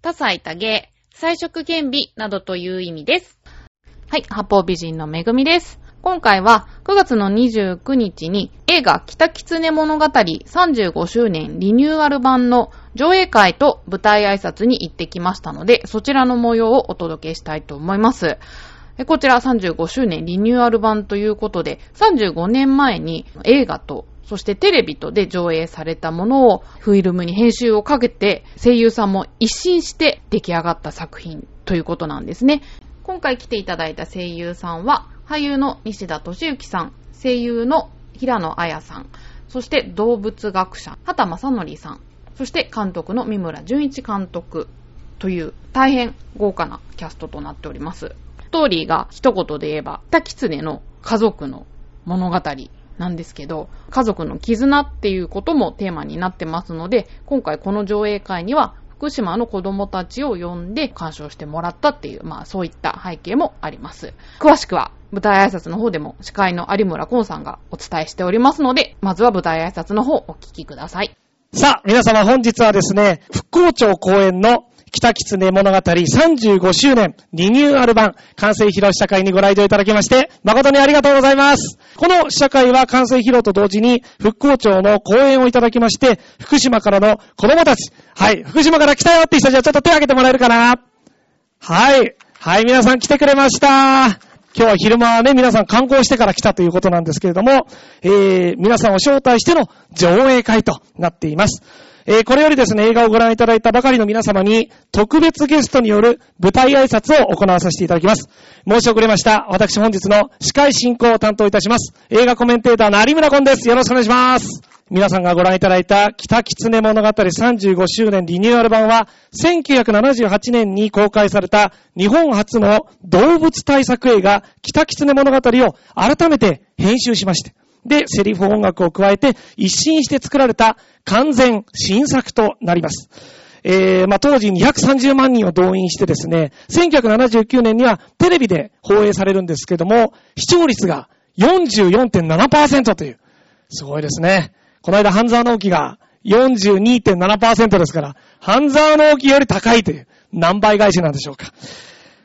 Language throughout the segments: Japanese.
多彩多芸、彩色兼美などという意味です。はい、八方美人のめぐみです。今回は9月の29日に映画北狐物語35周年リニューアル版の上映会と舞台挨拶に行ってきましたので、そちらの模様をお届けしたいと思います。こちら35周年リニューアル版ということで、35年前に映画とそしてテレビとで上映されたものをフィルムに編集をかけて声優さんも一新して出来上がった作品ということなんですね。今回来ていただいた声優さんは俳優の西田敏行さん、声優の平野綾さん、そして動物学者畑正則さん、そして監督の三村淳一監督という大変豪華なキャストとなっております。ストーリーが一言で言えば、北狐の家族の物語なんですけど、家族の絆っていうこともテーマになってますので、今回この上映会には福島の子供たちを呼んで鑑賞してもらったっていう、まあそういった背景もあります。詳しくは舞台挨拶の方でも司会の有村コンさんがお伝えしておりますので、まずは舞台挨拶の方お聞きください。さあ、皆様本日はですね、復興庁公演の北狐物語35周年リニューアル版完成披露試写会にご来場いただきまして、誠にありがとうございます。この試写会は完成披露と同時に復興庁の講演をいただきまして、福島からの子供たち、はい、福島から来たよって人たちはちょっと手を挙げてもらえるかなはい。はい、皆さん来てくれました。今日は昼間はね、皆さん観光してから来たということなんですけれども、えー、皆さんを招待しての上映会となっています。えー、これよりですね、映画をご覧いただいたばかりの皆様に、特別ゲストによる舞台挨拶を行わさせていただきます。申し遅れました。私本日の司会進行を担当いたします。映画コメンテーターの有村コンです。よろしくお願いします。皆さんがご覧いただいた北狐物語35周年リニューアル版は、1978年に公開された日本初の動物対策映画北狐物語を改めて編集しまして、で、セリフ音楽を加えて一新して作られた完全新作となります。えー、まあ、当時230万人を動員してですね、1979年にはテレビで放映されるんですけども、視聴率が44.7%という、すごいですね。この間、半沢直樹が42.7%ですから、半沢直樹より高いという、何倍返しなんでしょうか。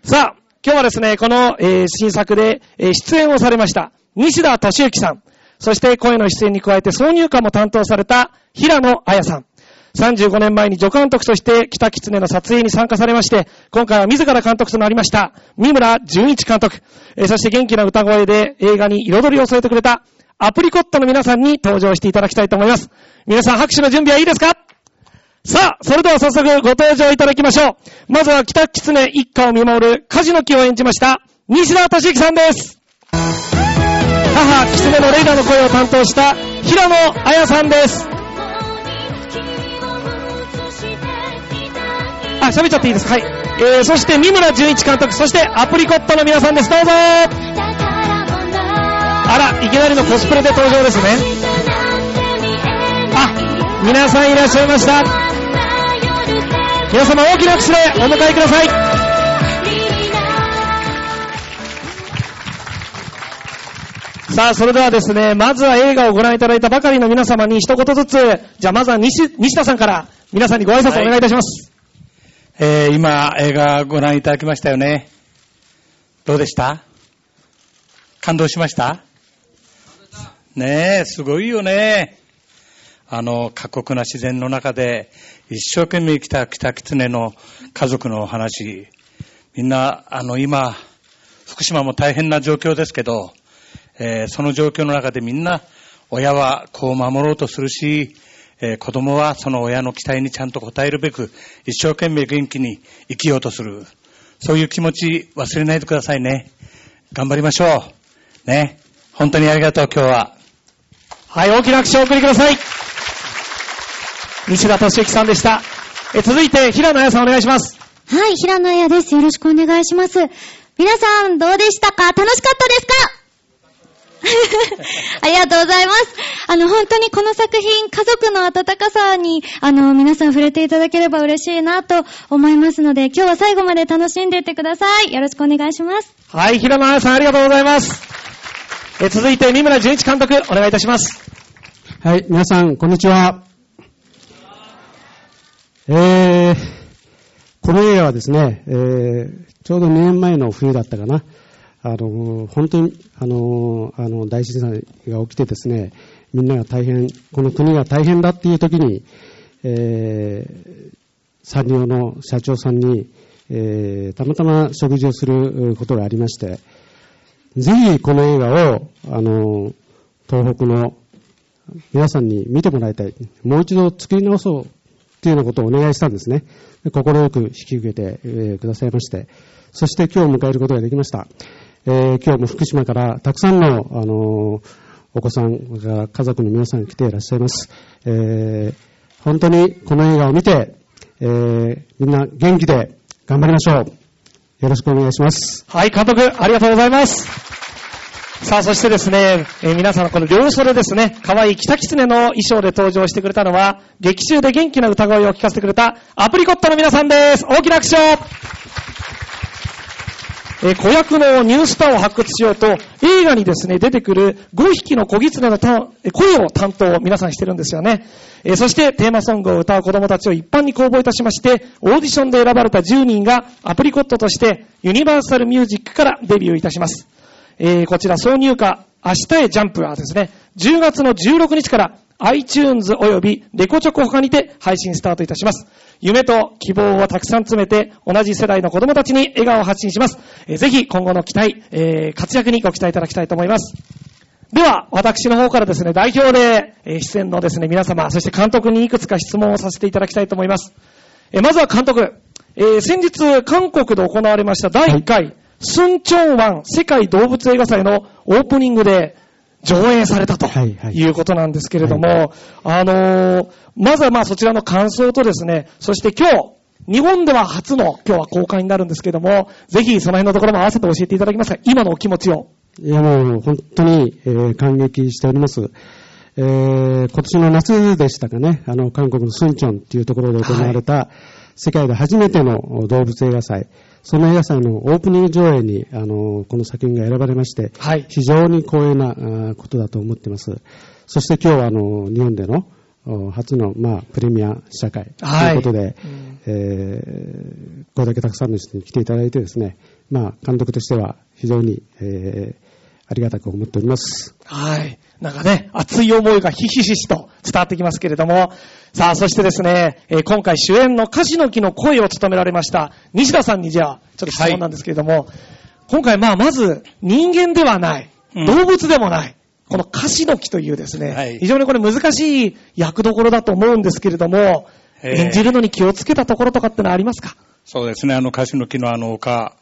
さあ、今日はですね、この、えー新作で、えー出演をされました、西田敏行さん、そして声の出演に加えて挿入歌も担当された平野綾さん。35年前に助監督として北狐の撮影に参加されまして、今回は自ら監督となりました、三村淳一監督、えーそして元気な歌声で映画に彩りを添えてくれたアプリコットの皆さんに登場していただきたいと思います。皆さん拍手の準備はいいですか？さあ、それでは早速ご登場いただきましょう。まずは北狐一家を見守る梶の木を演じました、西田敏行さんです。母、狐のレイラの声を担当した平野綾さんです。あ、喋っちゃっていいですか？はい。えー、そして三村淳一監督、そしてアプリコットの皆さんです。どうぞあら、いきなりのコスプレで登場ですね。あ、皆さんいらっしゃいました。皆様大きな拍手でお迎えください。さあ、それではですね、まずは映画をご覧いただいたばかりの皆様に一言ずつ、じゃあまずは西西田さんから皆さんにご挨拶をお願いいたします。えー今、映画ご覧いただきましたよね。どうでした？感動しました？ねえ、すごいよね。あの、過酷な自然の中で、一生懸命生きた北狐の家族のお話。みんな、あの、今、福島も大変な状況ですけど、えーその状況の中でみんな、親は子を守ろうとするし、えー子供はその親の期待にちゃんと応えるべく、一生懸命元気に生きようとする。そういう気持ち忘れないでくださいね。頑張りましょう。ね。本当にありがとう、今日は。はい、大きな拍手をお送りください。西田敏行さんでした。え続いて、平野彩さんお願いします。はい、平野彩です。よろしくお願いします。皆さん、どうでしたか？楽しかったですか？ありがとうございます。あの、本当にこの作品、家族の温かさに、あの、皆さん触れていただければ嬉しいなと思いますので、今日は最後まで楽しんでいってください。よろしくお願いします。はい、平野彩さんありがとうございます。え続いて、三村淳一監督、お願いいたします。はい、皆さん、こんにちは。えー、この映画はですね、えー、ちょうど2年前の冬だったかな。あの、本当に、あの、あの、大震災が起きてですね、みんなが大変、この国が大変だっていう時に、えー、産業の社長さんに、えー、たまたま食事をすることがありまして、ぜひこの映画を、あの、東北の皆さんに見てもらいたい。もう一度作り直そうというようなことをお願いしたんですね。心よく引き受けて、えー、くださいまして。そして今日迎えることができました。えー、今日も福島からたくさんの、あのー、お子さんが家族の皆さん来ていらっしゃいます。えー、本当にこの映画を見て、えー、みんな元気で頑張りましょう。よろしくお願いします。はい、監督、ありがとうございます。さあ、そしてですね、えー皆さんこの両袖ですね、可愛い北狐の衣装で登場してくれたのは、劇中で元気な歌声を聞かせてくれたアプリコットの皆さんです。大きな拍手をえ子役のニュースターを発掘しようと、映画にですね、出てくる5匹の小狐の声を担当、皆さんしてるんですよね。えそしてテーマソングを歌う子供たちを一般に公募いたしまして、オーディションで選ばれた10人がアプリコットとしてユニバーサルミュージックからデビューいたします。えこちら挿入歌、明日へジャンプはですね、10月の16日から iTunes 及びレコチョコ他にて配信スタートいたします。夢と希望をたくさん詰めて、同じ世代の子供たちに笑顔を発信します。えーぜひ今後の期待、えー活躍にご期待いただきたいと思います。では、私の方からですね、代表で、えー出演のですね、皆様、そして監督にいくつか質問をさせていただきたいと思います。えーまずは監督、えー先日、韓国で行われました第1回、スンチョンワン世界動物映画祭のオープニングで上映されたとはいはいいうことなんですけれども、あのーまずはまあそちらの感想とですね、そして今日、日本では初の今日は公開になるんですけれども、ぜひその辺のところも合わせて教えていただけますか今のお気持ちを。いやもう本当に、えー感激しております。えー今年の夏でしたかね、あの、韓国のスンチョンっていうところで行われた、世界で初めての動物映画祭、その映画祭のオープニング上映に、あの、この作品が選ばれまして、はい。非常に光栄なことだと思っています。そして今日は、あの、日本での、お初の、まあ、プレミア試写会とはい。いうことで、うん。えーこれだけたくさんの人に来ていただいてですね、まあ、監督としては非常に、えーありがたく思っております。はい。なんかね、熱い思いがひしひしと伝わってきますけれども、さあ、そしてですね、えー今回主演のカシの木の声を務められました、西田さんにじゃあ、ちょっと質問なんですけれども、今回まあ、まず、人間ではない、うん。動物でもない、このカシの木というですね、はい。非常にこれ難しい役どころだと思うんですけれども、えー。演じるのに気をつけたところとかってのはありますか？そうですね、あの、カシの木のあの丘、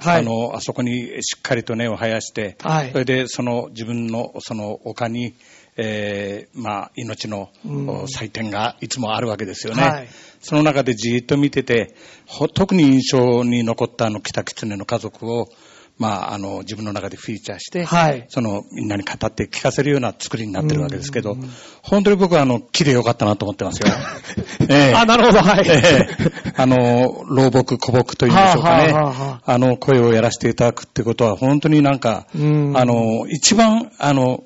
はい。あの、あそこにしっかりと根を生やして、はい。それでその自分のその丘に、えーまあ、命の祭典がいつもあるわけですよね。はい。その中でじーっと見てて、ほ特に印象に残ったあの北狐の家族を、まあ、あの、自分の中でフィーチャーして、はい。その、みんなに語って聞かせるような作りになってるわけですけど、本当に僕はあの、木でよかったなと思ってますよ。ええ。あ、なるほど、はい。ええ。あの、老木、古木というんでしょうかね。はあはあはあの、声をやらせていただくってことは、本当になんか、うん。あの、一番、あの、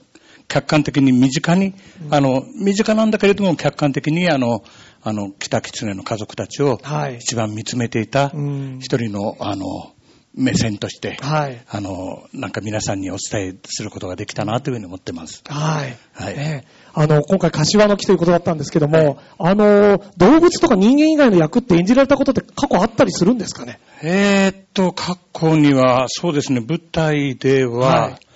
客観的に身近に、あの、身近なんだけれども、客観的に、あの、あの、北狐の家族たちをはい。一番見つめていたうん。一人の、あの、目線として、はい。あの、なんか皆さんにお伝えすることができたなというふうに思ってます。はい。はいねあの、今回、柏の木ということだったんですけども、あの、動物とか人間以外の役って演じられたことって過去あったりするんですかね？えーっと、過去には、そうですね、舞台では、はい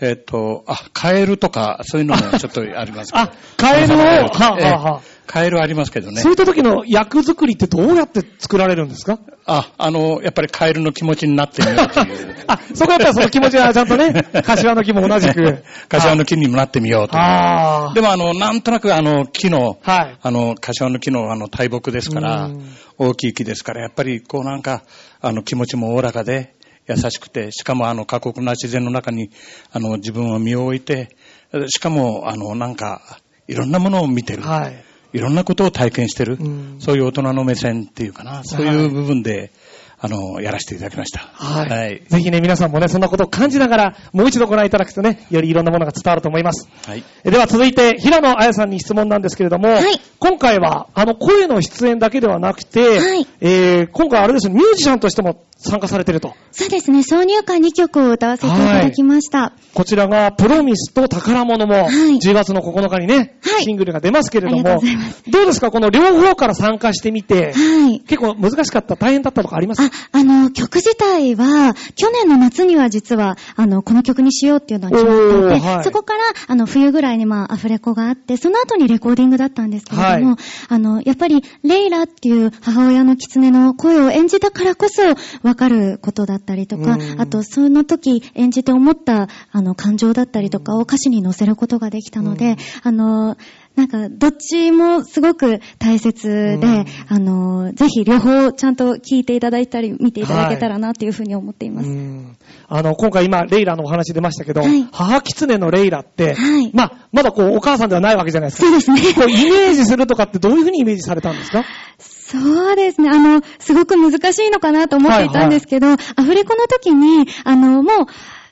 えっ、と、あ、カエルとか、そういうのもちょっとありますけど。あ、カエルを、はあ、はあカエルありますけどねそうい。った時の役作りってどうやって作られるんですか？あ、あの、やっぱりカエルの気持ちになってみようっていう。あ、そこやっぱりその気持ちは ちゃんとね、柏の木も同じく。柏の木にもなってみようという。ああ。でもあの、なんとなくあの、木の、はい。あの、柏の木のあの、大木ですからうん、大きい木ですから、やっぱりこうなんか、あの、気持ちもおおらかで、優しくて、しかもあの、過酷な自然の中に、あの、自分を身を置いて、しかも、あの、なんか、いろんなものを見てる。はい。いろんなことを体験してる。うんそういう大人の目線っていうかな、そういう部分で、あの、やらせていただきました。はい。はい。ぜひね、皆さんもね、そんなことを感じながら、もう一度ご覧いただくとね、よりいろんなものが伝わると思います。はい。えでは続いて、平野綾さんに質問なんですけれども、はい今回は、あの、声の出演だけではなくて、はいえー、今回あれですね、ミュージシャンとしても参加されてると。そうですね、挿入歌2曲を歌わせていただきました。こちらが、プロミスと宝物も、はい10月の9日にね、はいシングルが出ますけれどもありがとうございます、どうですかこの両方から参加してみて、はい。結構難しかった、大変だったとかあります？あ、あの、曲自体は、去年の夏には実は、あの、この曲にしようっていうのは決まっていて、はい。そこから、あの、冬ぐらいにまあ、アフレコがあって、その後にレコーディングだったんですけれども、はいあの、やっぱり、レイラっていう母親の狐の声を演じたからこそ、わかることだったりとかうん、あと、その時演じて思った、あの、感情だったりとかを歌詞に乗せることができたので、あの、なんか、どっちもすごく大切で、うんあの、ぜひ両方ちゃんと聞いていただいたり、見ていただけたらなっていうふうに思っています。うんあの、今回今、レイラのお話出ましたけど、はい母狐のレイラって、はいまあ、まだこう、お母さんではないわけじゃないですか。そうですね。こうイメージするとかってどういうふうにイメージされたんですか？そうですね。あの、すごく難しいのかなと思っていたんですけど、アフレコの時に、あの、もう、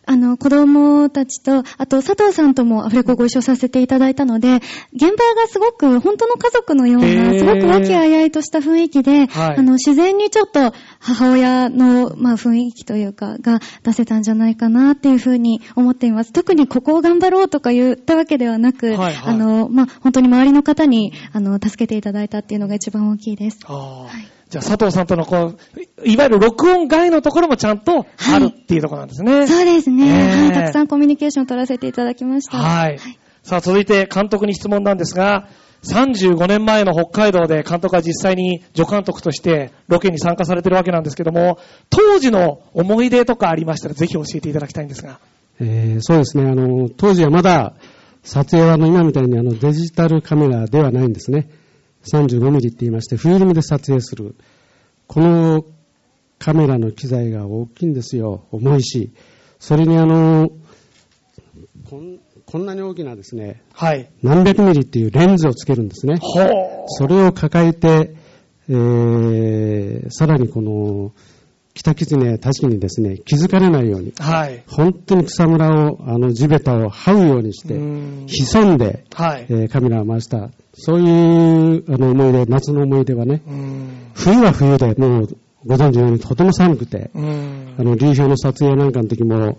あの、子供たちと、あと、佐藤さんともアフレコご一緒させていただいたので、現場がすごく、本当の家族のような、すごく和気あいあいとした雰囲気で、はい。あの、自然にちょっと母親の、まあ、雰囲気というか、が出せたんじゃないかなっていうふうに思っています。特にここを頑張ろうとか言ったわけではなく、はいはい。あの、まあ、本当に周りの方に、あの、助けていただいたっていうのが一番大きいです。あーじゃあ、佐藤さんとのこう、いいわゆる録音外のところもちゃんとあるっていうところなんですね。そうですね。ねえはい。たくさんコミュニケーションを取らせていただきました。はい。さあ、続いて監督に質問なんですが、35年前の北海道で監督は実際に助監督としてロケに参加されてるわけなんですけども、当時の思い出とかありましたらぜひ教えていただきたいんですが。えーそうですね、あの、当時はまだ撮影はあの今みたいにあのデジタルカメラではないんですね。35ミリって言いまして、フィルムで撮影する。このカメラの機材が大きいんですよ。重いし。それにあの、こんこんなに大きなですね、はい。何百ミリっていうレンズをつけるんですね。それを抱えて、えー、さらにこの、北狐たちにですね、気づかれないように、はい。本当に草むらを、あの、地べたを這うようにして、うん潜んで、はいえ。ーカメラを回した。そういう、あの、思い出、夏の思い出はね、うん。冬は冬で、もう、ご存知のようにとても寒くて、うんあの、流氷の撮影なんかの時も、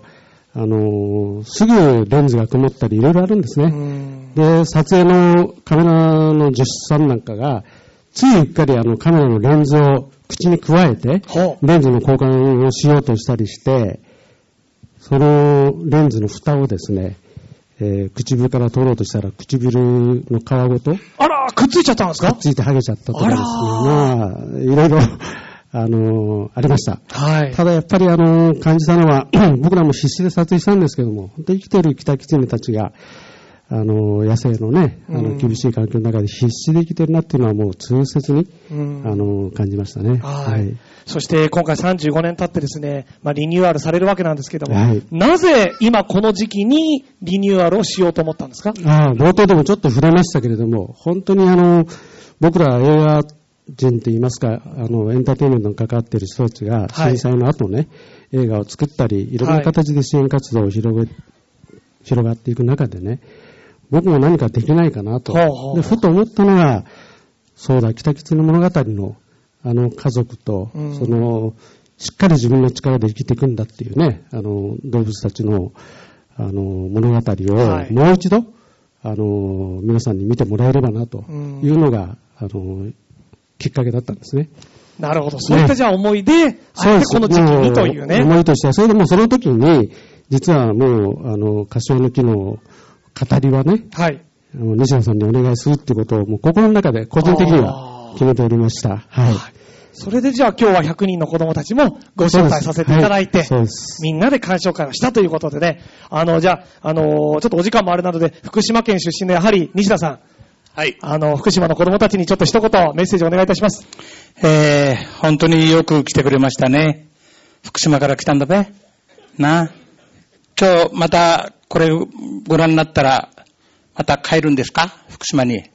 あのーすぐレンズが曇ったり、いろいろあるんですね。うんで、撮影のカメラの助手さんなんかが、ついうっかりあのカメラのレンズを口に加えて、ほレンズの交換をしようとしたりして、そのレンズの蓋をですね、えー唇から取ろうとしたら唇の皮ごとくっあら、くっついちゃったんですか？ついて剥げちゃったとかですね。まあ、いろいろ、あのーありました。はい。ただやっぱりあの、感じたのは、僕らも必死で撮影したんですけども、本当に生きている北狐たちが、あの、野生のね、あの、うん厳しい環境の中で必死で生きてるなっていうのはもう痛切に、うん。あの、感じましたね。はい。そして今回35年経ってですね、まあ、リニューアルされるわけなんですけども、はい。なぜ今この時期にリニューアルをしようと思ったんですか？ああ冒頭でもちょっと触れましたけれども、本当にあの、僕ら映画人といいますか、あの、エンターテインメントに関わっている人たちが、はい。震災の後ね、映画を作ったり、いろんな形で支援活動を広げ、広がっていく中でね、僕も何かできないかなと。で、ふと思ったのが、そうだ、北吉の物語の、あの家族と、うんその、しっかり自分の力で生きていくんだっていうね、あの、動物たちの、あの、物語はいを、もう一度、あの、皆さんに見てもらえればな、とうんいうのが、あの、きっかけだったんですね。なるほど。そういったじゃあ思いで、あえてこの時期にというね。も思いとしては、それでもその時に、実はもう、あの、柏の木の語りはね、はい。あの西野さんにお願いするってことを、もう心の中で個人的には決めておりました。はい。それでじゃあ今日は100人の子供たちもご招待させていただいて、そうです。みんなで鑑賞会をしたということでね、あの、じゃあ、あのーちょっとお時間もあれなので、福島県出身のやはり西田さん、はい。あの、福島の子供たちにちょっと一言メッセージをお願いいたします。えー、本当によく来てくれましたね。福島から来たんだべ。なあ。今日またこれご覧になったら、また帰るんですか？福島に。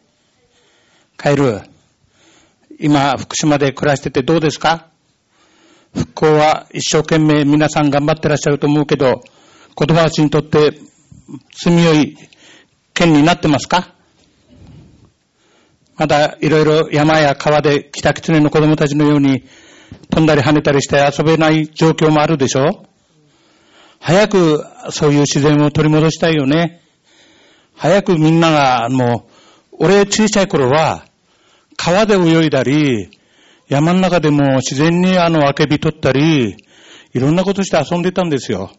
帰る。今、福島で暮らしててどうですか？復興は一生懸命皆さん頑張ってらっしゃると思うけど、子供たちにとって住みよい県になってますか？まだいろいろ山や川で北狐の子供たちのように飛んだり跳ねたりして遊べない状況もあるでしょう早くそういう自然を取り戻したいよね。早くみんなが、もう、俺小さい頃は川で泳いだり、山の中でも自然にあの、あけび取ったり、いろんなことして遊んでたんですよ。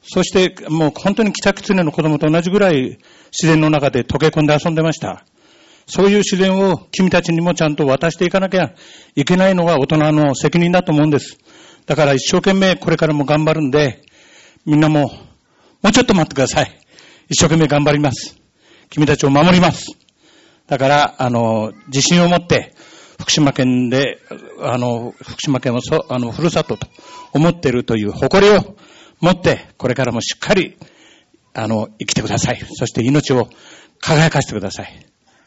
そして、もう本当に北狐の子供と同じぐらい自然の中で溶け込んで遊んでました。そういう自然を君たちにもちゃんと渡していかなきゃいけないのが大人の責任だと思うんです。だから一生懸命これからも頑張るんで、みんなも、もうちょっと待ってください。一生懸命頑張ります。君たちを守ります。だから、あの、自信を持って、福島県で、あの、福島県をそ、あの、ふるさとと思っているという誇りを持って、これからもしっかり、あの、生きてください。そして命を輝かせてください。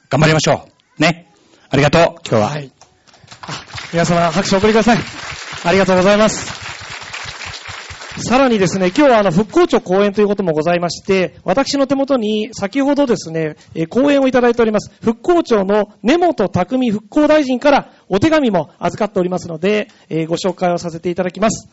頑張りましょう。ね。ありがとう、今日は。はい。あ皆様拍手をお送りください。ありがとうございます。さらにですね、今日はあの復興庁講演ということもございまして、私の手元に先ほどですね、え講演をいただいております、復興庁の根本匠復興大臣からお手紙も預かっておりますので、えご紹介をさせていただきます。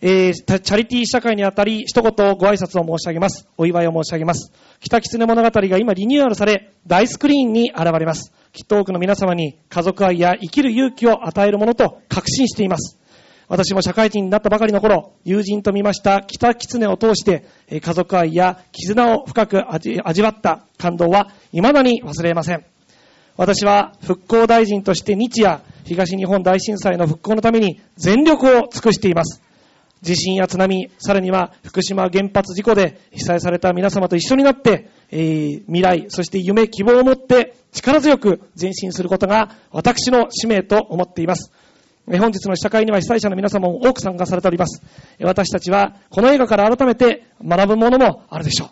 えーチャリティー社会にあたり、一言ご挨拶を申し上げます。お祝いを申し上げます。北狐物語が今リニューアルされ、大スクリーンに現れます。きっと多くの皆様に家族愛や生きる勇気を与えるものと確信しています。私も社会人になったばかりの頃、友人と見ました北狐を通して、家族愛や絆を深く味味わった感動は未だに忘れません。私は復興大臣として日夜、東日本大震災の復興のために全力を尽くしています。地震や津波、さらには福島原発事故で被災された皆様と一緒になって、えー未来、そして夢、希望を持って力強く前進することが私の使命と思っています。本日の試写会には被災者の皆様も多く参加されております。私たちはこの映画から改めて学ぶものもあるでしょう。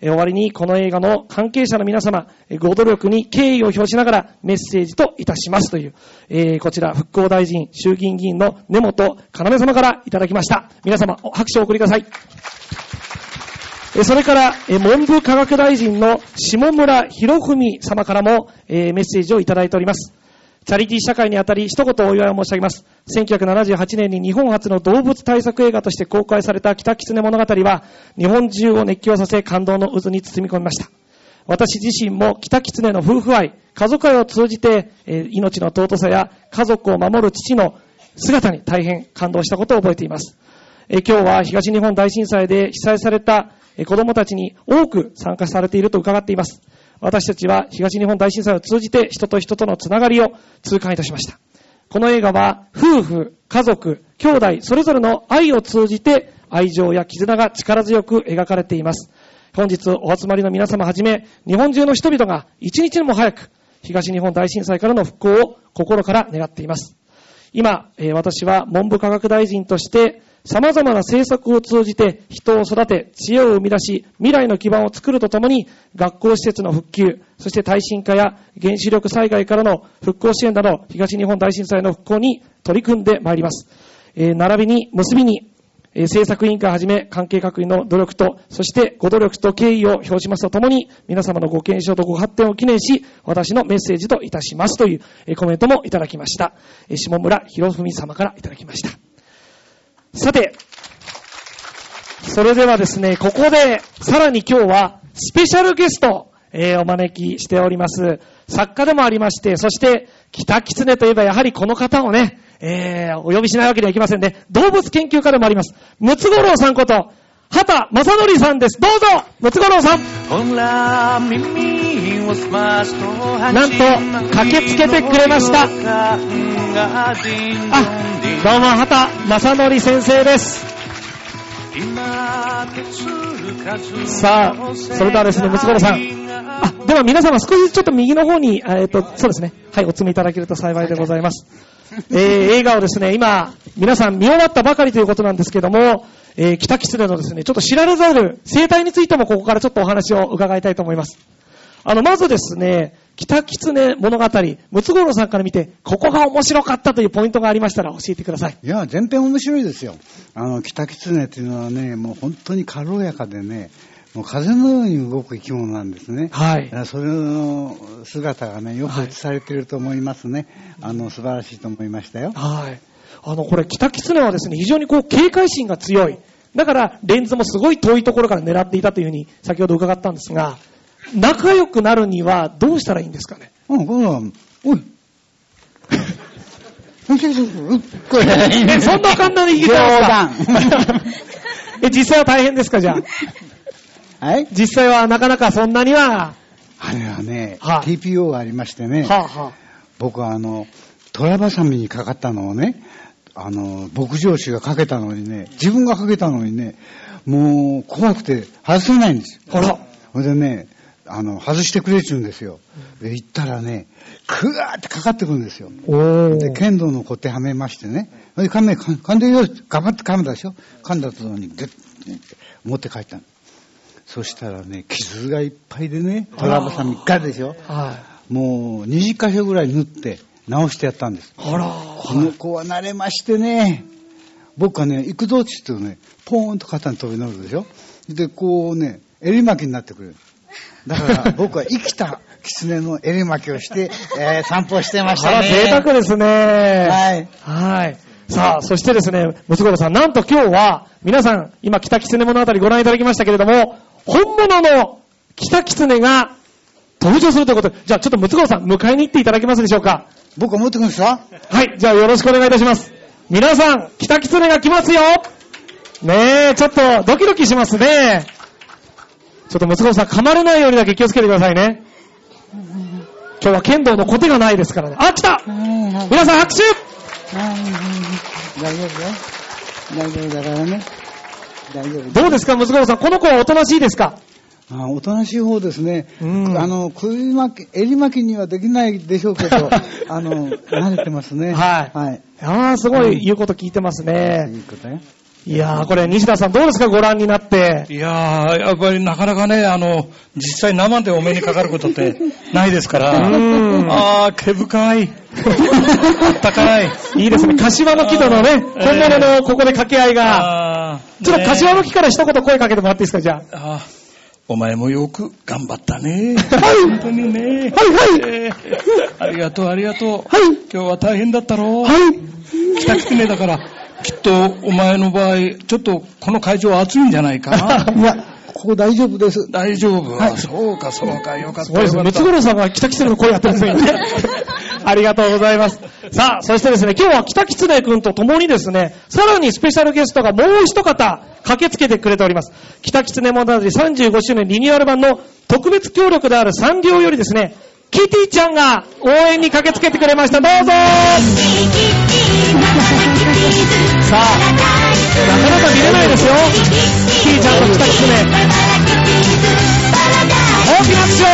終わりにこの映画の関係者の皆様、ご努力に敬意を表しながらメッセージといたしますという、えーこちら復興大臣、衆議院議員の根本要様からいただきました。皆様、拍手をお送りください。それから、文部科学大臣の下村博文様からも、メッセージをいただいております。チャリティー社会にあたり一言お祝いを申し上げます。1978年に日本初の動物対策映画として公開された北狐物語は、日本中を熱狂させ感動の渦に包み込みました。私自身も北狐の夫婦愛、家族愛を通じて、えー命の尊さや家族を守る父の姿に大変感動したことを覚えています。えー今日は東日本大震災で被災された子供たちに多く参加されていると伺っています。私たちは東日本大震災を通じて人と人とのつながりを痛感いたしました。この映画は夫婦、家族、兄弟、それぞれの愛を通じて愛情や絆が力強く描かれています。本日お集まりの皆様はじめ、日本中の人々が一日でも早く東日本大震災からの復興を心から願っています。今、私は文部科学大臣として様々な政策を通じて人を育て、知恵を生み出し、未来の基盤を作るとともに、学校施設の復旧、そして耐震化や原子力災害からの復興支援など、東日本大震災の復興に取り組んでまいります。えー並びに、結びに、えー政策委員会はじめ関係各位の努力と、そしてご努力と敬意を表しますとともに、皆様のご健勝とご発展を記念し、私のメッセージといたしますというえーコメントもいただきました。えー下村博文様からいただきました。さて、それではですね、ここで、さらに今日は、スペシャルゲスト、えーお招きしております。作家でもありまして、そして、北狐といえばやはりこの方をね、えーお呼びしないわけにはいきませんね。動物研究家でもあります。ムツゴロウさんこと、畑正則さんです。どうぞムツゴロウさんなんと駆けつけてくれましたあ、どうも畑正則先生です。さあ、それではですね、ムツゴロウさん。あ、では皆様少しずつちょっと右の方に、えっ、と、そうですね。はい、お詰めいただけると幸いでございます。えー、映画をですね、今、皆さん見終わったばかりということなんですけども、えー、北狐のですね、ちょっと知られざる生態についてもここからちょっとお話を伺いたいと思います。あの、まずですね、北狐物語、ムツゴロウさんから見て、ここが面白かったというポイントがありましたら教えてください。いや、全編面白いですよ。あの、北狐っていうのはね、もう本当に軽やかでね、もう風のように動く生き物なんですね。はい。それの姿がね、よく映されていると思いますね。あの、素晴らしいと思いましたよ。はい。あの、これ、北狐はですね、非常にこう、警戒心が強い。だから、レンズもすごい遠いところから狙っていたというふうに、先ほど伺ったんですが、仲良くなるにはどうしたらいいんですかね？うん、これは、おい。そんな簡単に引き冗たんですか？え、実際は大変ですか、じゃあ？はい。実際はなかなかそんなには、あれはね、はい TPO がありましてね、はあ、は僕はあの、トラバサミにかかったのをね、あの、牧場主がかけたのにね、自分がかけたのにね、もう怖くて外せないんですよ。あら。ほいでね、あの、外してくれちゅうんですよ。で、行ったらね、クワーってかかってくるんですよ。おーで、剣道の小手はめましてね。それで噛め、噛噛んでよし、頑張って噛んだでしょ噛んだとに、グッて持って帰ったの。そしたらね、傷がいっぱいでね、トラバサミガでしょはい。もう20箇所ぐらい縫って直してやったんです。あら。この子は慣れましてね、僕はね、行くぞって言ってね、ポーンと肩に飛び乗るでしょで、こうね、襟巻きになってくれる。だから 僕は生きた狐の襟巻きをして、えー散歩してましあら、たね。贅沢ですね。はい。はい。さあ、そしてですね、ムツゴロウさん、なんと今日は、皆さん、今、北狐物語ご覧いただきましたけれども、本物の北狐が登場するということで、じゃあちょっとムツゴロウさん、迎えに行っていただけますでしょうか僕は持ってくるんですかはい、じゃあよろしくお願いいたします。皆さん、北狐が来ますよねえ、ちょっとドキドキしますね。ちょっとムツゴロウさん、噛まれないようにだけ気をつけてくださいね。今日は剣道のコテがないですからね。あ、来た皆さん拍手大丈夫よ。大丈夫だからね。大丈夫。どうですか、ムツゴロウさん。この子はおとなしいですか？あおとなしい方ですね。うんあの、首巻き、襟巻きにはできないでしょうけど、あの、慣れてますね。はいはい。ああ、すごい言うこと聞いてますね。いいことね。いやー、これ、西田さんどうですか、ご覧になって？いやー、やっぱりなかなかね、あの、実際生でお目にかかることって ないですから、うんあー、毛深い、あったかい。いいですね。柏の木とのね、えー本物のここで掛け合いが。ちょっと柏のね木から一言声かけてもらっていいですか、じゃあ。あーお前もよく頑張ったね。はい本当にね。はいはいえーありがとう、ありがとう。はい今日は大変だったろはい。北狐だから、きっとお前の場合、ちょっとこの会場暑いんじゃないかな。いや、ここ大丈夫です。大丈夫、はいあそうか、そうか、よかった。すごいですね。ムツゴロウさんが北狐の声やってるんですね。ありがとうございます。さあ、そしてですね、今日は北狐くんと共にですね、さらにスペシャルゲストがもう一方駆けつけてくれております。北狐物語35周年リニューアル版の特別協力であるサンリオよりですね、キティちゃんが応援に駆けつけてくれました。どうぞ さあ、なかなか見れないですよ。キティちゃんと北狐。大きな拍手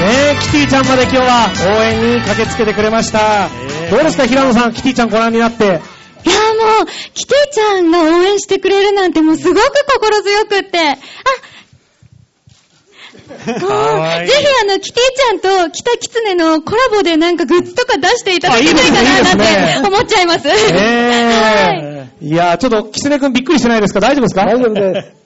ねえ、キティちゃんまで今日は応援に駆けつけてくれました。どうですか、平野さん、キティちゃんご覧になって？いや、もう、キティちゃんが応援してくれるなんてもうすごく心強くって。あぜひあの、キティちゃんと北キツネのコラボでなんかグッズとか出していただけないかななんて思っちゃいます。ね はい。え。いやー、ちょっと、キツネ君びっくりしてないですか？大丈夫ですか？大丈夫です。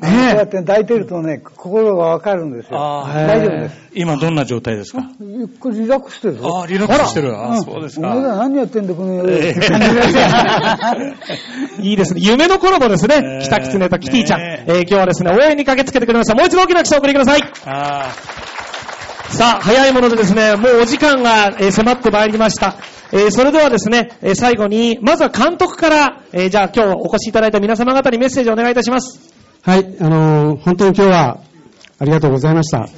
ねこうやって抱いてるとね、心がわかるんですよ。大丈夫です。今どんな状態ですか？ゆっくりリラックスしてるぞ。あーリラックスしてる。あーそうですお前。何やってんだ、この野郎。ええって感じですよいいですね。夢のコラボですね。北キツネとキティちゃん。ねえー今日はですね、応援に駆けつけてくれました。もう一度大きな拍手をお送りください。あさあ、早いものでですね、もうお時間がえー迫ってまいりました。えーそれではですね、えー最後に、まずは監督から、えーじゃあ今日お越しいただいた皆様方にメッセージをお願いいたします。はい、あのー本当に今日はありがとうございました。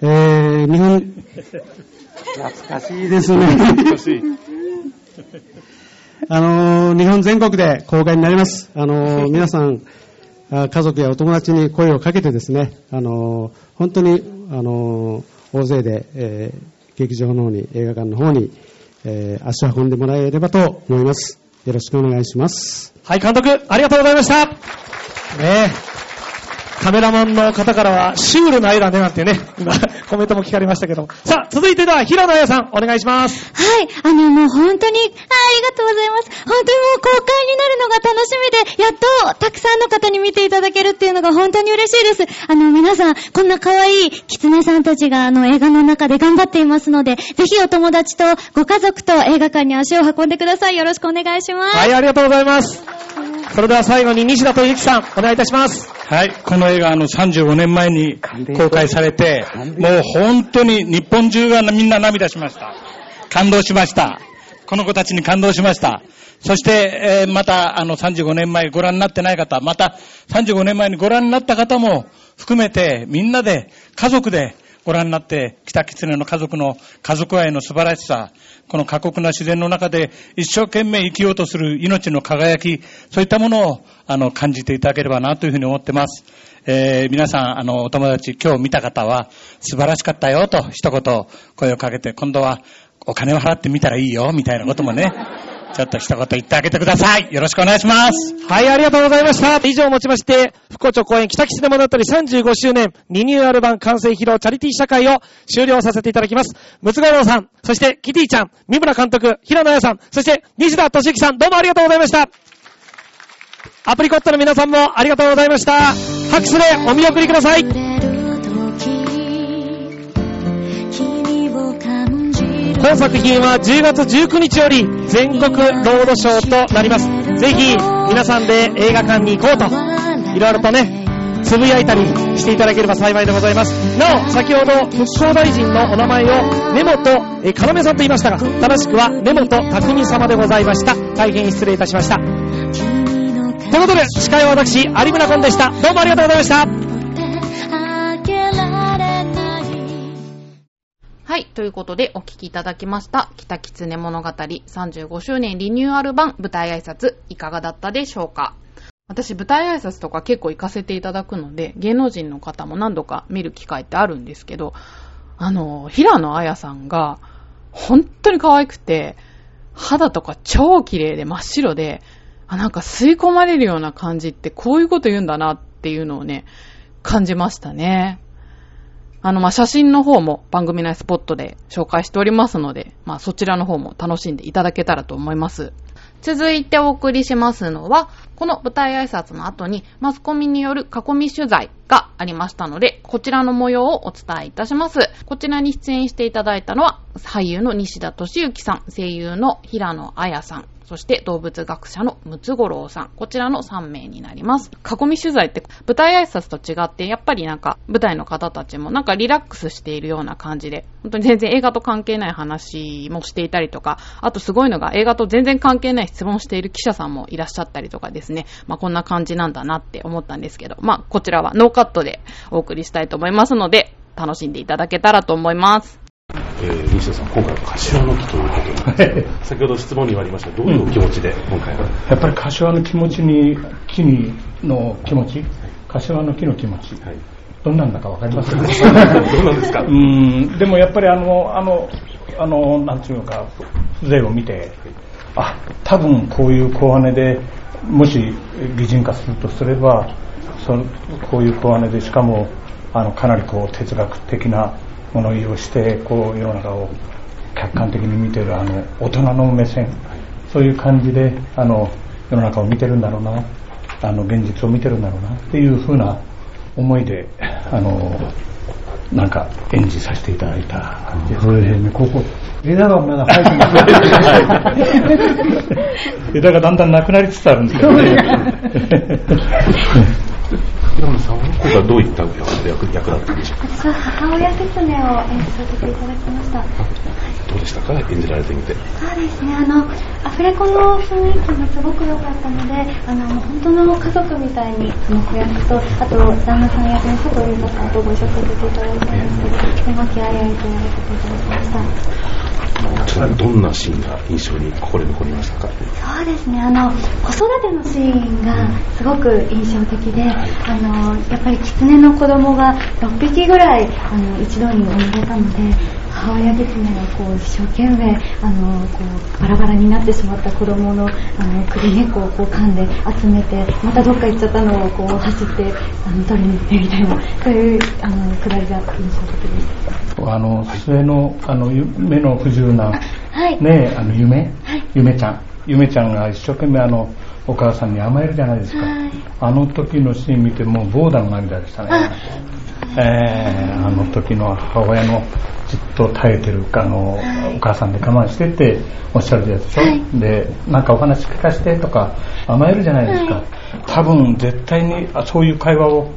えー、日本、懐かしいですね。あのー日本全国で公開になります。あのー皆さん、あ家族やお友達に声をかけてですね、あのー本当に、あのー大勢で、えー劇場の方に、映画館の方に、えー足を運んでもらえればと思います。よろしくお願いします。はい、監督、ありがとうございました。ねえカメラマンの方からは、シュールな絵だねなんてね、今、コメントも聞かれましたけど。さあ、続いてでは、平野彩さん、お願いします。はい。あの、もう本当に、あありがとうございます。本当にもう公開になるのが楽しみで、やっとたくさんの方に見ていただけるっていうのが本当に嬉しいです。あの、皆さん、こんな可愛い狐さんたちがあの映画の中で頑張っていますので、ぜひお友達とご家族と映画館に足を運んでください。よろしくお願いします。はい、ありがとうございます。それでは最後に西田敏行さん、お願いいたします。はい、この映画あの35年前に公開されて、もう本当に日本中がみんな涙しました。感動しました。この子たちに感動しました。そして、えーまたあの35年前ご覧になってない方、また35年前にご覧になった方も含めてみんなで家族でご覧になって、北狐の家族の家族愛の素晴らしさ、この過酷な自然の中で一生懸命生きようとする命の輝き、そういったものをあの感じていただければなというふうに思ってます。えー皆さん、あの、お友達、今日見た方は、素晴らしかったよと一言声をかけて、今度はお金を払ってみたらいいよ、みたいなこともね、ちょっと一言言ってあげてください。よろしくお願いします。はい、ありがとうございました。以上をもちまして、福岡町公演北吉で物語35周年リニューアル版完成披露チャリティー試写会を終了させていただきます。ムツゴロウさん、そしてキティちゃん、三村監督、平野彩さん、そして西田敏行さん、どうもありがとうございました。アプリコットの皆さんもありがとうございました。拍手でお見送りください。本作品は10月19日より全国ロードショーとなります。ぜひ皆さんで映画館に行こうと、いろいろとね、つぶやいたりしていただければ幸いでございます。なお、先ほど復興大臣のお名前を根本え要さんと言いましたが、正しくは根本匠様でございました。大変失礼いたしました。ということで、司会は私、有村コンでした。どうもありがとうございました。はい。ということで、お聞きいただきました、北狐物語35周年リニューアル版舞台挨拶、いかがだったでしょうか？私、舞台挨拶とか結構行かせていただくので、芸能人の方も何度か見る機会ってあるんですけど、あの、平野綾さんが、本当に可愛くて、肌とか超綺麗で真っ白で、あ、なんか吸い込まれるような感じってこういうこと言うんだなっていうのをね、感じましたね。あの、ま、写真の方も番組内スポットで紹介しておりますので、まあ、そちらの方も楽しんでいただけたらと思います。続いてお送りしますのは、この舞台挨拶の後にマスコミによる囲み取材がありましたので、こちらの模様をお伝えいたします。こちらに出演していただいたのは、俳優の西田敏行さん、声優の平野綾さん、そして動物学者のムツゴロウさん。こちらの3名になります。囲み取材って舞台挨拶と違って、やっぱりなんか舞台の方たちもなんかリラックスしているような感じで、本当に全然映画と関係ない話もしていたりとか、あとすごいのが映画と全然関係ない質問している記者さんもいらっしゃったりとかですね。まあこんな感じなんだなって思ったんですけど、まあこちらはノーカットでお送りしたいと思いますので、楽しんでいただけたらと思います。えー、西田さん、今回は柏の木ということで、先ほど質問にもありました。どういうお気持ちで、今回は？やっぱり柏の気持ちに、木にの気持ち、柏の木の気持ち、はい。どんなんだかわかります？か どうなんですか？うん、でもやっぱりあの、あの、あの、なんていうのか、風情を見て、あ、多分こういう小金で、もし擬人化するとすれば、そのこういう小金で、しかも、あの、かなりこう哲学的な物言いをして、こう世の中を客観的に見てる、あの、大人の目線、そういう感じで、あの、世の中を見てるんだろうな、あの、現実を見てるんだろうな、っていうふうな思いで、あの、なんか演じさせていただいた感じですね。ここ、枝がまだ生えてます。枝がだんだんなくなりつつあるんですけどね。平野さんは今回どういった役役だったんでしょうか私は母親狐を演じさせていただきました。どうでしたか演じられてみて。そうですね、あの、アフレコの雰囲気がすごく良かったので、あの、本当の家族みたいに、その子役と、あと、旦那さん役の佐藤優太さんとご一緒させていただいたんですけど、とても気合い入れてやらせていただきました。ちなみにどんなシーンが印象に心に残りましたか？そうですね、あの、子育てのシーンがすごく印象的で、あの、やっぱり狐の子供が6匹ぐらい、あの、一度に生まれたので、母親狐がこう、一生懸命、あの、こう、バラバラになってしまった子供の、あの、首根っこをこう噛んで集めて、またどっか行っちゃったのをこう、走って、あの、取りに行ってみたいな、そういう、あの、くだりが印象的でした。あの、末の、あの、ゆ目の不自由な、はい。ねえ、あの、夢、はい夢ちゃん。夢ちゃんが一生懸命あの、お母さんに甘えるじゃないですか。はいあの時のシーン見てもうボーダの涙でしたね。えー、あの時の母親のじっと耐えてる、あの、お母さんで我慢してっておっしゃるやつでしょ、はいで、なんかお話聞かせてとか甘えるじゃないですか。はい多分絶対にあそういう会話を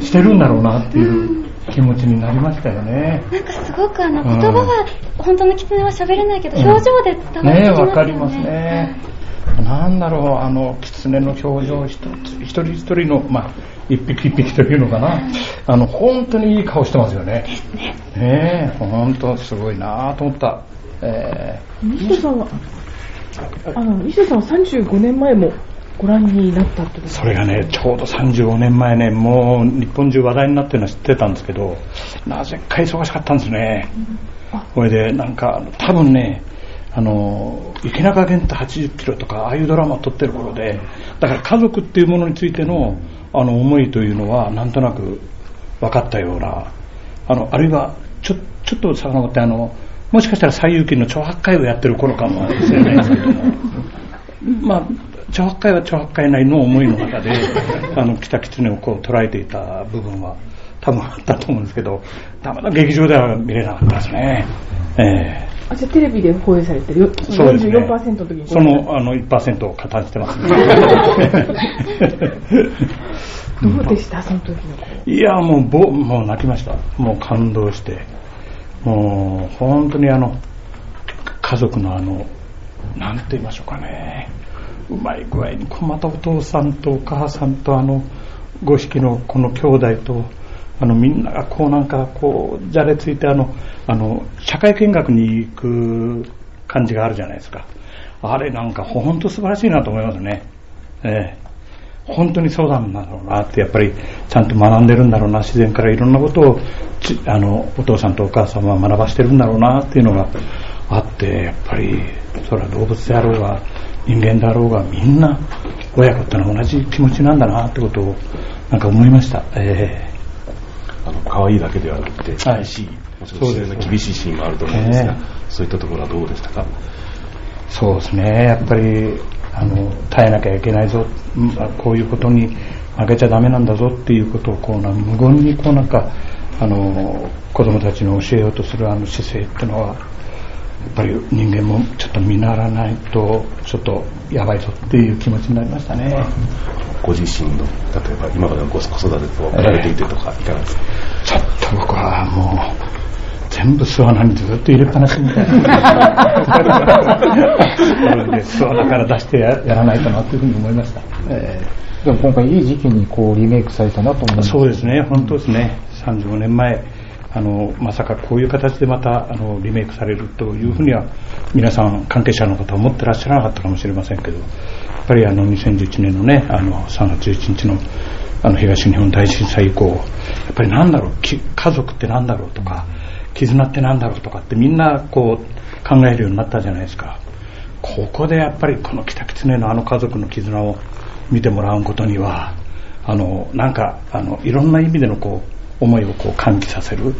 してるんだろうなっていう気持ちになりましたよね。なんかすごくあの、うん言葉は、本当の狐は喋れないけど、うん表情で伝わってきますよね。ねえ、わかりますね。なんだろう、あの、狐の表情一つ、一人一人の、まあ、一匹一匹というのかな。あの、本当にいい顔してますよね。ねえ、本当すごいなと思った。え西田さんは、あの、西田さんは35年前もご覧になったってことーそれがね、ちょうど35年前ね、もう日本中話題になってるのは知ってたんですけど、なぜか忙しかったんですね。これで、なんか、多分ね、あの、池中玄太80キロとか、ああいうドラマを撮ってる頃で、だから家族っていうものについての、あの、思いというのは、なんとなく分かったような、あの、あるいは、ちょ、ちょっと遡って、あの、もしかしたら西遊記の挑発会をやってる頃かもしれないですけども、まあ、挑発会は挑発会なりの思いの中で、あの、北狐をこう捉えていた部分は多分あったと思うんですけど、たまたま劇場では見れなかったですね。ええあ、じゃあテレビで放映されてるよそうですね。44%の時にごその、あの、1%を加担してます、どうでした？その時の。いや、もう、ぼ、もう泣きました。もう感動して。もう、本当にあの、家族のあの、なんて言いましょうかね。うまい具合に、またお父さんとお母さんとあの、五匹のこの兄弟と、あの、みんながこうなんか、こう、じゃれついてあの、あの、社会見学に行く感じがあるじゃないですか。あれなんか、本当素晴らしいなと思いますね。ええ本当にそうなんだろうなって、やっぱりちゃんと学んでるんだろうな、自然からいろんなことをあのお父さんとお母さんは学ばしてるんだろうなっていうのがあって、やっぱりそれは動物であろうが人間であろうがみんな親子ってのは同じ気持ちなんだなってことをなんか思いました。えあの、可愛いだけではなくて、はい。厳しい、もちろん自然な厳しいシーンもあると思うんですが、えそういったところはどうでしたか？えそうですね、やっぱりあの耐えなきゃいけないぞ、うんこういうことに負けちゃダメなんだぞっていうことをこうな無言にこうなんかあの子供たちに教えようとするあの姿勢っていうのはぱり人間もちょっと見習わないとちょっとやばいぞっていう気持ちになりましたね。ご自身の、例えば今までのご子育てと比べていてとか、いかがですか？ちょっと僕はもう、全部巣穴にずっと入れっぱなしみたいな。なので巣穴から出してややらないとなというふうに思いました。えでも今回いい時期にこうリメイクされたなと思いーます。そうですね、本当ですね。35年前、あの、まさかこういう形でまた、あの、リメイクされるというふうには、皆さん、関係者の方は思ってらっしゃらなかったかもしれませんけど、やっぱりあの、2011年のね、あの、3月11日の、あの、東日本大震災以降、やっぱりなんだろう、家族ってなんだろうとか、絆ってなんだろうとかってみんなこう考えるようになったじゃないですか。ここでやっぱりこの北狐のあの家族の絆を見てもらうことには、あの、なんか、あの、いろんな意味でのこう、思いをこう喚起させる、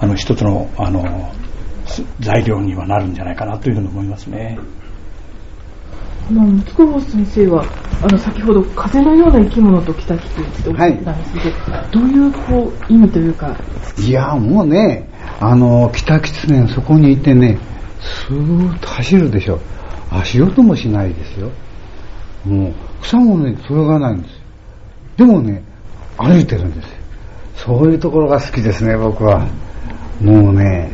あの、一つの、あの、す材料にはなるんじゃないかなというふうに思いますね。まあ、ムツゴロウ先生は、あの、先ほど風のような生き物と来たきてっておっしゃってたんですけど、どういうこう意味というか、いや、もうね、あの、北狐のそこにいてね、スーッと走るでしょ。足音もしないですよ。もう、草もね、それがないんですよ。でもね、歩いてるんですよ。そういうところが好きですね、僕は。もうね、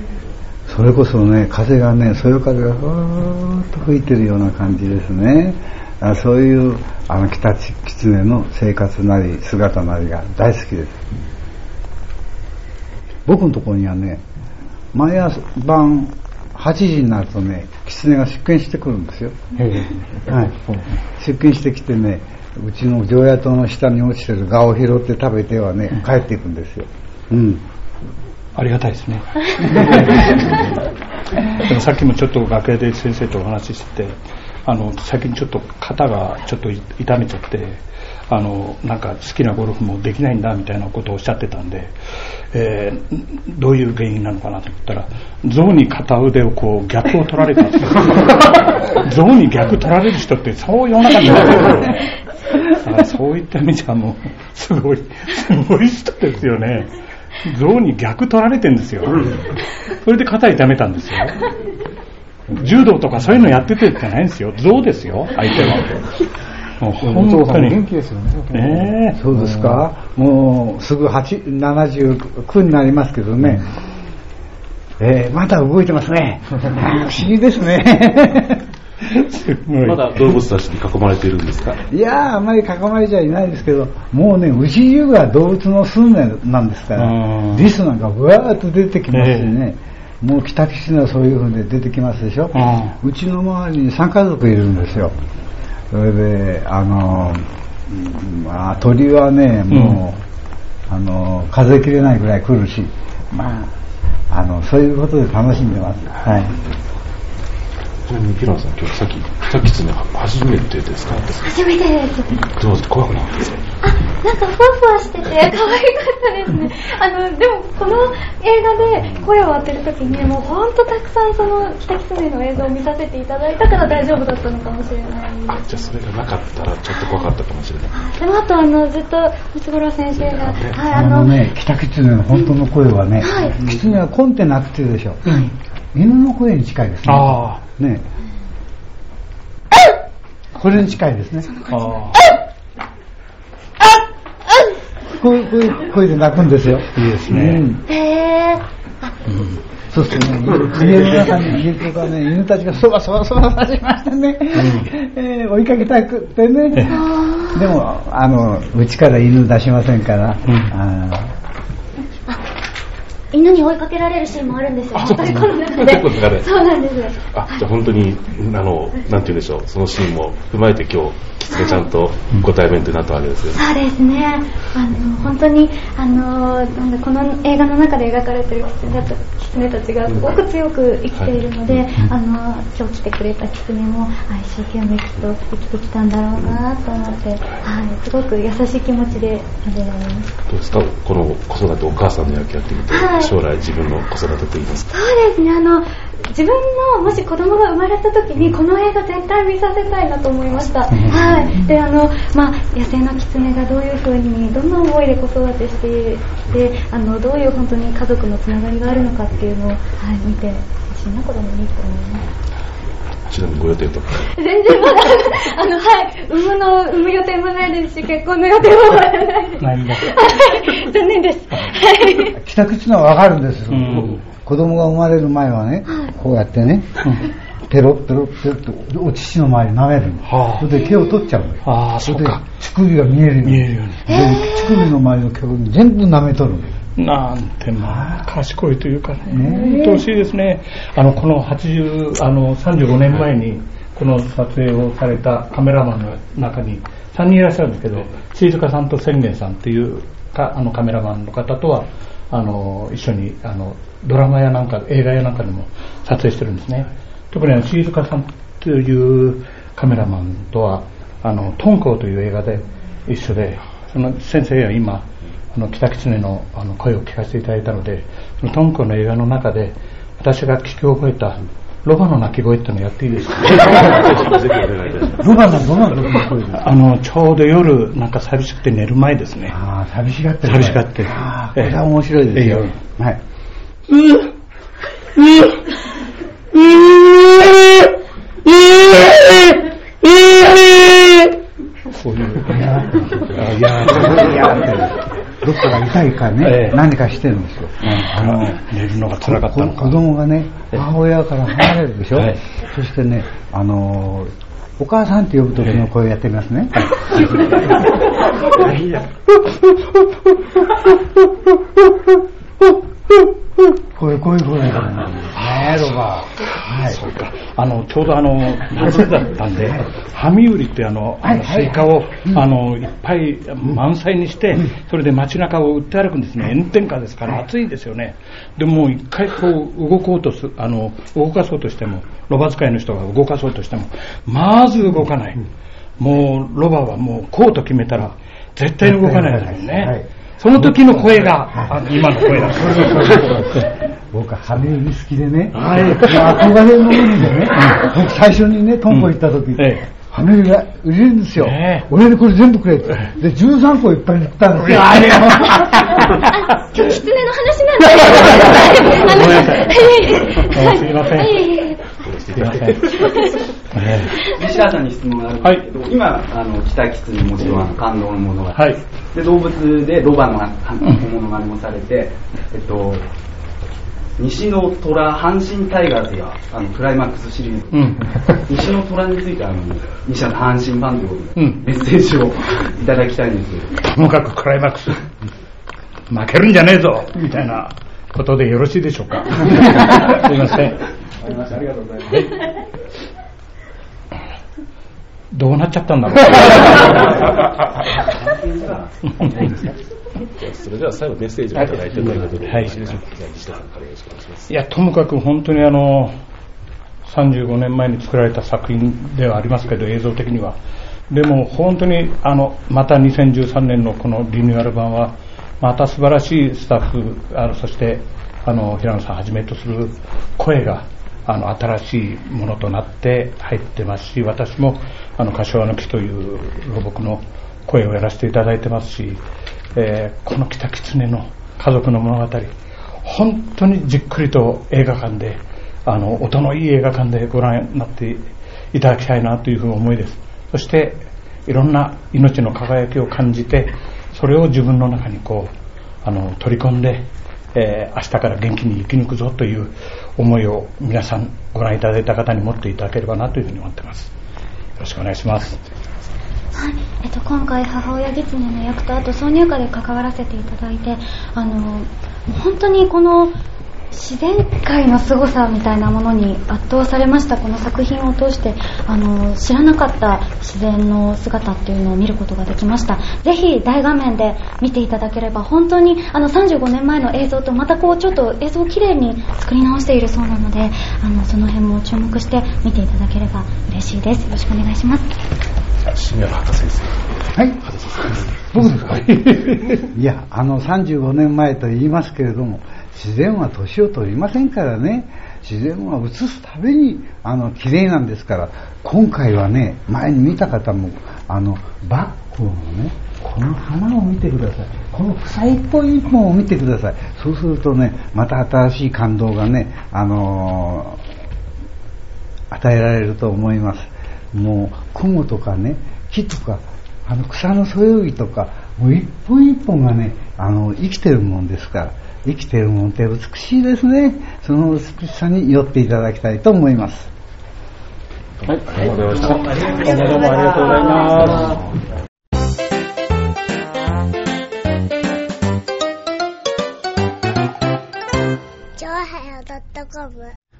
それこそね、風がね、そよ風がふーっと吹いてるような感じですね。あそういう、あの、北狐の生活なり、姿なりが大好きです。僕のところにはね、毎朝晩8時になるとね、狐が出勤してくるんですよ。はい。出勤してきてね、うちの常夜灯の下に落ちてる蛾を拾って食べてはね、帰っていくんですよ。うん。ありがたいですね。でもさっきもちょっと楽屋で先生とお話ししてて、あの、最近ちょっと肩がちょっと痛めちゃって、あの、なんか好きなゴルフもできないんだみたいなことをおっしゃってたんで、えーどういう原因なのかなと思ったら、象に片腕をこう逆を取られたんですよ。象に逆取られる人ってそう世の中にいないですよね。だからそういった意味じゃもう、すごい、すごい人ですよね。象に逆取られてんですよ。それで肩痛めたんですよ。柔道とかそういうのやっててじゃないんですよ。象ですよ、相手は。もう本当に。元気ですよね。ねえそうですか、もうすぐ8 79になりますけどね、えーまだ動いてますね。不思議ですね。まだ動物たちに囲まれているんですか？いやー、あんまり囲まれちゃいないですけど、もうね、牛中が動物の住んでなんですからうん、リスなんかぶわーっと出てきますしね、もう北吉はそういう風で出てきますでしょ、うちの周りに3家族いるんですよ。それで、あの、うんまあ、鳥はね、もう、あの、数えきれないぐらい来るし、まあ、あの、そういうことで楽しんでます。はい。ちなみにピランさん、今日さっき、さっきつね、初めてですか？初めてです。どうです怖くなかった？ですかなんかふわふわしてて可愛かったですね。あの、でもこの映画で声を当てるときにもうほんとたくさんその北狐の映像を見させていただいたから大丈夫だったのかもしれないあ、じゃあそれがなかったらちょっと怖かったかもしれない。でもあとあのずっとムツゴロウ先生が、はい、ああの、のね、北狐の本当の声はね、はい狐はコンテなくてでしょ。犬の声に近いですね。あねこれに近いですね。あこういうこういう声で鳴くんですよ。いいですうね。んへー。そうするとね、家の中に家とかね、犬たちがそばそばそばしましてね、えー追いかけたくってね。でも、あの、うちから犬出しませんから、あ犬に追いかけられるシーンもあるんですよ。あそう本当にこの中そうなんです。あ、じゃあ本当に、あの、なんて言うんでしょう、そのシーンも踏まえて今日、キツネちゃんとご対面となったわけですよね。そうですね。あの、本当に、あの、なんだ、この映画の中で描かれてる狐た狐たちがすごく強く生きているので、あの、今日来てくれた狐も、あ一生懸命きっと生きてきたんだろうなと思って、はい、すごく優しい気持ちで見れられます。どうですか？この子育て、お母さんの野球やってみて、はい将来自分の子育てと言いますか。そうですね、あの、自分のもし子供が生まれた時にこの映画絶対見させたいなと思いました。はい。で、あの、まあ、野生の狐がどういう風に、どんな思いで子育てしてで、あの、どういう本当に家族のつながりがあるのかっていうのを、はい、見てほしいな、子供にと思います。ちなみにご予定とか。全然まだ、あの、はい、産むの、産む予定もないですし、結婚の予定もまだないです。残念です。はい。ー北口のはわかるんですよ、うん子供が生まれる前はね、こうやってね、ペロッペロッペロッとお乳の周り舐めるの。はあそれで毛を取っちゃうのよ。ああ、それで。乳首が見えるように。見えるように。で乳首の周りの毛を全部舐めとるのよ。なんてまあ、賢いというかね、ね愛おしいですね。あの、この80、あの、35年前に、この撮影をされたカメラマンの中に3人いらっしゃるんですけど、静香さんと千元さんっていうか、あのカメラマンの方とは、あの、一緒に、あの、ドラマやなんか、映画やなんかでも撮影してるんですね。特にあの、静香さんというカメラマンとは、あの、トンコという映画で一緒で、その先生は今、あの北狐のあの声を聞かせていただいたので、そのトンコの映画の中で、私が聞き覚えたロバの鳴き声ってのをやっていいですか？ロバのどの時の声ですか？あの、ちょうど夜、なんか寂しくて寝る前ですね。ああ、寂しがってる。寂しがってるああ、これは面白いですよ。えはい。そういう。いやーいやいやーどっかが痛いかね、ええ。何かしてるんですよ。あの、寝るのが辛かったのか。子供がね、母親から離れるでしょ、はい。そしてね、あのーお母さんって呼ぶ時の声やってみますね。こういう、こういう声ロバ。はい。そうか。あの、ちょうどあの、夏だったんで、ハミウリってあの、あのスイカを、あの、いっぱい満載にして、それで街中を売って歩くんですね。炎天下ですから暑いですよね。でもう一回こう動こうとす、あの、動かそうとしても、ロバ使いの人が動かそうとしても、まず動かない。もう、ロバはもうこうと決めたら、絶対に動かないですよね。はいその時の声が、今の声だ。僕は羽生好きでね、はい。憧れの海でね、僕最初にね、トンボ行った時、ええ。羽生が売れるんですよ。俺にこれ全部くれって。で、13個いっぱい売ったんですよ。あ、今日、狐の話なんで。ごめんなさいはい。すすいません。え西川さんに質問があるんですけど、今、あの、北狐もちろん感動の物語、はい。で、動物でロバのああの物語もされて、えっと、西の虎、阪神タイガースが、あの、クライマックスシリーズ、うん。西の虎について、あの、西田の阪神ファンということで、うん。メッセージをいただきたいんですけど、ともかくクライマックス、負けるんじゃねえぞ。みたいなことでよろしいでしょうか。すいません。ありがとうございます。どうなっちゃったんだろ それでは最後メッセージをいただいてということで、はいいでしょうかじゃあ西田さんからよろしくお願いします。う。いや、ともかく本当にあの、35年前に作られた作品ではありますけど、映像的には。でも本当にあの、また2013年のこのリニューアル版は、また素晴らしいスタッフ、あのそしてあの平野さんはじめとする声があの新しいものとなって入ってますし、私もあの柏の木というロボクの声をやらせていただいてますし、えーこの北狐の家族の物語、本当にじっくりと映画館で、あの音のいい映画館でご覧になっていただきたいなというふうな思いです。そしていろんな命の輝きを感じて、それを自分の中にこうあの取り込んで、えー明日から元気に生き抜くぞという思いを皆さんご覧いただいた方に持っていただければなというふうに思ってます。よろしくお願いします。はい、えっと、今回母親狐の役とあと挿入歌で関わらせていただいてあのもう本当にこの自然界の凄さみたいなものに圧倒されました。この作品を通してあの知らなかった自然の姿っていうのを見ることができました。ぜひ大画面で見ていただければ本当にあの35年前の映像とまたこうちょっと映像をきれいに作り直しているそうなのであのその辺も注目して見ていただければ嬉しいです。よろしくお願いします。新谷博先生。はい。僕ですか？いや、あの35年前と言いますけれども、自然は年を取りませんからね、自然は映すたびに、あの、綺麗なんですから、今回はね、前に見た方も、あの、バッグのね、この花を見てください。この草一本一本を見てください。そうするとね、また新しい感動がね、あのー与えられると思います。もう、雲とかね、木とか、あの草のそよぎとか、もう一本一本がね、あの、生きてるもんですから、生きてるもんって美しいですね。その美しさに寄っていただきたいと思います。はい、ありがとうございました。どうもありがとうございます。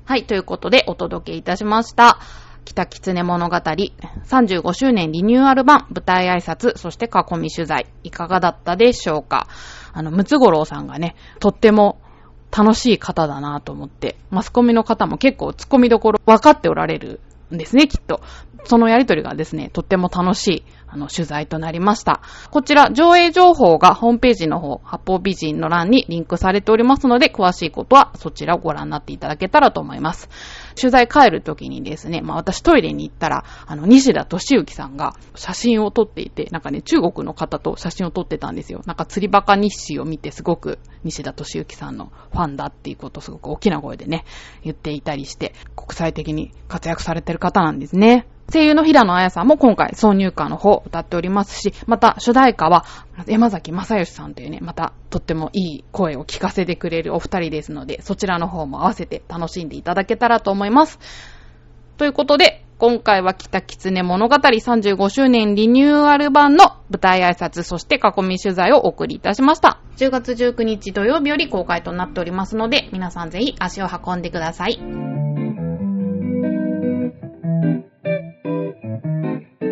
はい、ということでお届けいたしました。北狐物語35周年リニューアル版舞台挨拶、そして囲み取材、いかがだったでしょうか？あの、ムツゴロウさんがね、とっても楽しい方だなと思って、マスコミの方も結構ツッコミどころ分かっておられるんですね、きっと。そのやりとりがですね、とっても楽しい、あの、取材となりました。こちら、上映情報がホームページの方、八方美人の欄にリンクされておりますので、詳しいことはそちらをご覧になっていただけたらと思います。取材帰る時にですね、まあ私トイレに行ったら、あの、西田敏行さんが写真を撮っていて、なんかね、中国の方と写真を撮ってたんですよ。なんか釣りバカ日誌を見てすごく西田敏行さんのファンだっていうことをすごく大きな声でね、言っていたりして、国際的に活躍されてる方なんですね。声優の平野綾さんも今回挿入歌の方を歌っておりますし、また主題歌は山崎正義さんというね、またとってもいい声を聞かせてくれるお二人ですので、そちらの方も合わせて楽しんでいただけたらと思います。ということで、今回は北狐物語35周年リニューアル版の舞台挨拶、そして囲み取材をお送りいたしました。10月19日土曜日より公開となっておりますので、皆さんぜひ足を運んでください。Thank you.